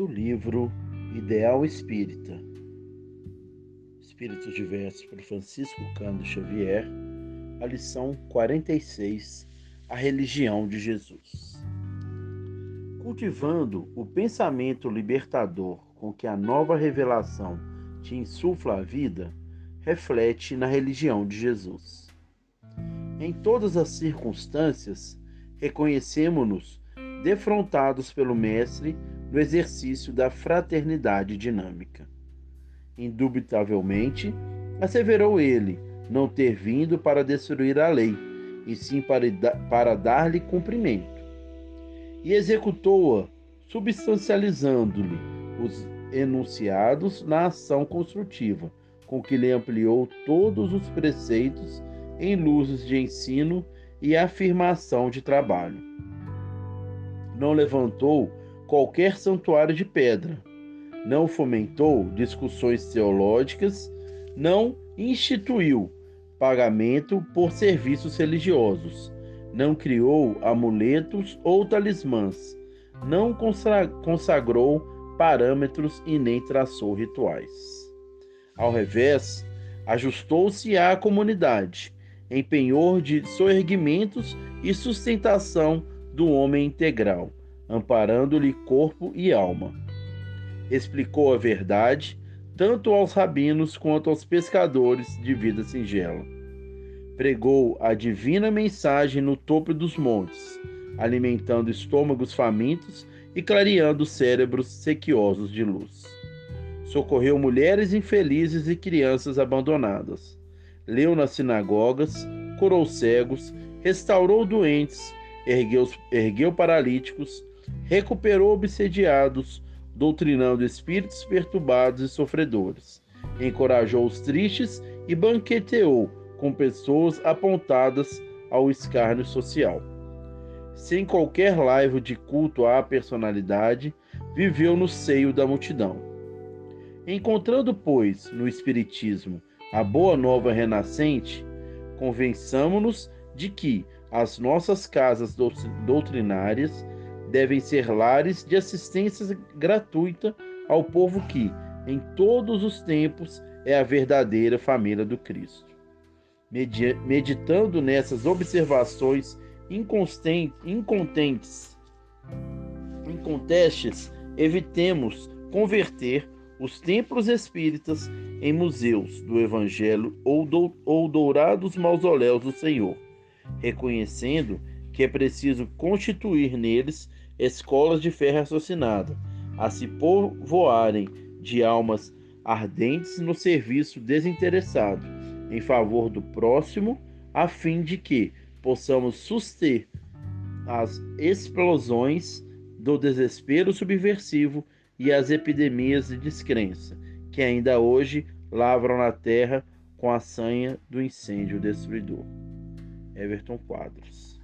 do livro Ideal Espírita, Espíritos Diversos por Francisco Cândido Xavier, a lição 46, A Religião de Jesus. Cultivando o pensamento libertador com que a nova revelação te insufla a vida, reflete na religião de Jesus. Em todas as circunstâncias, reconhecemos-nos defrontados pelo Mestre no exercício da fraternidade dinâmica. Indubitavelmente, asseverou ele não ter vindo para destruir a lei, e sim para, para dar-lhe cumprimento. E executou-a, substancializando-lhe os enunciados na ação construtiva, com que lhe ampliou todos os preceitos em luzes de ensino e afirmação de trabalho. Não levantou qualquer santuário de pedra, não fomentou discussões teológicas, não instituiu pagamento por serviços religiosos, não criou amuletos ou talismãs, não consagrou parâmetros e nem traçou rituais. Ao revés, ajustou-se à comunidade, empenhou de soerguimentos e sustentação do homem integral amparando-lhe corpo e alma. Explicou a verdade tanto aos rabinos quanto aos pescadores de vida singela. Pregou a divina mensagem no topo dos montes, alimentando estômagos famintos e clareando cérebros sequiosos de luz. Socorreu mulheres infelizes e crianças abandonadas. Leu nas sinagogas, curou cegos, restaurou doentes, ergueu, ergueu paralíticos, recuperou obsediados, doutrinando espíritos perturbados e sofredores, encorajou os tristes e banqueteou com pessoas apontadas ao escárnio social. Sem qualquer laivo de culto à personalidade, viveu no seio da multidão. Encontrando, pois, no Espiritismo a boa nova renascente, convençamo-nos de que as nossas casas doutrinárias devem ser lares de assistência gratuita ao povo que, em todos os tempos, é a verdadeira família do Cristo. Meditando nessas observações incontentes, incontestes, evitemos converter os templos espíritas em museus do Evangelho ou, do, ou dourados mausoléus do Senhor, reconhecendo que é preciso constituir neles escolas de fé raciocinada, a se povoarem de almas ardentes no serviço desinteressado, em favor do próximo, a fim de que possamos suster as explosões do desespero subversivo e as epidemias de descrença, que ainda hoje lavram na terra com a sanha do incêndio destruidor. Everton Quadros.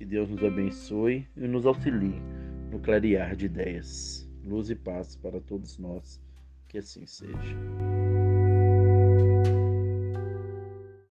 Que Deus nos abençoe e nos auxilie no clarear de ideias. Luz e paz para todos nós. Que assim seja.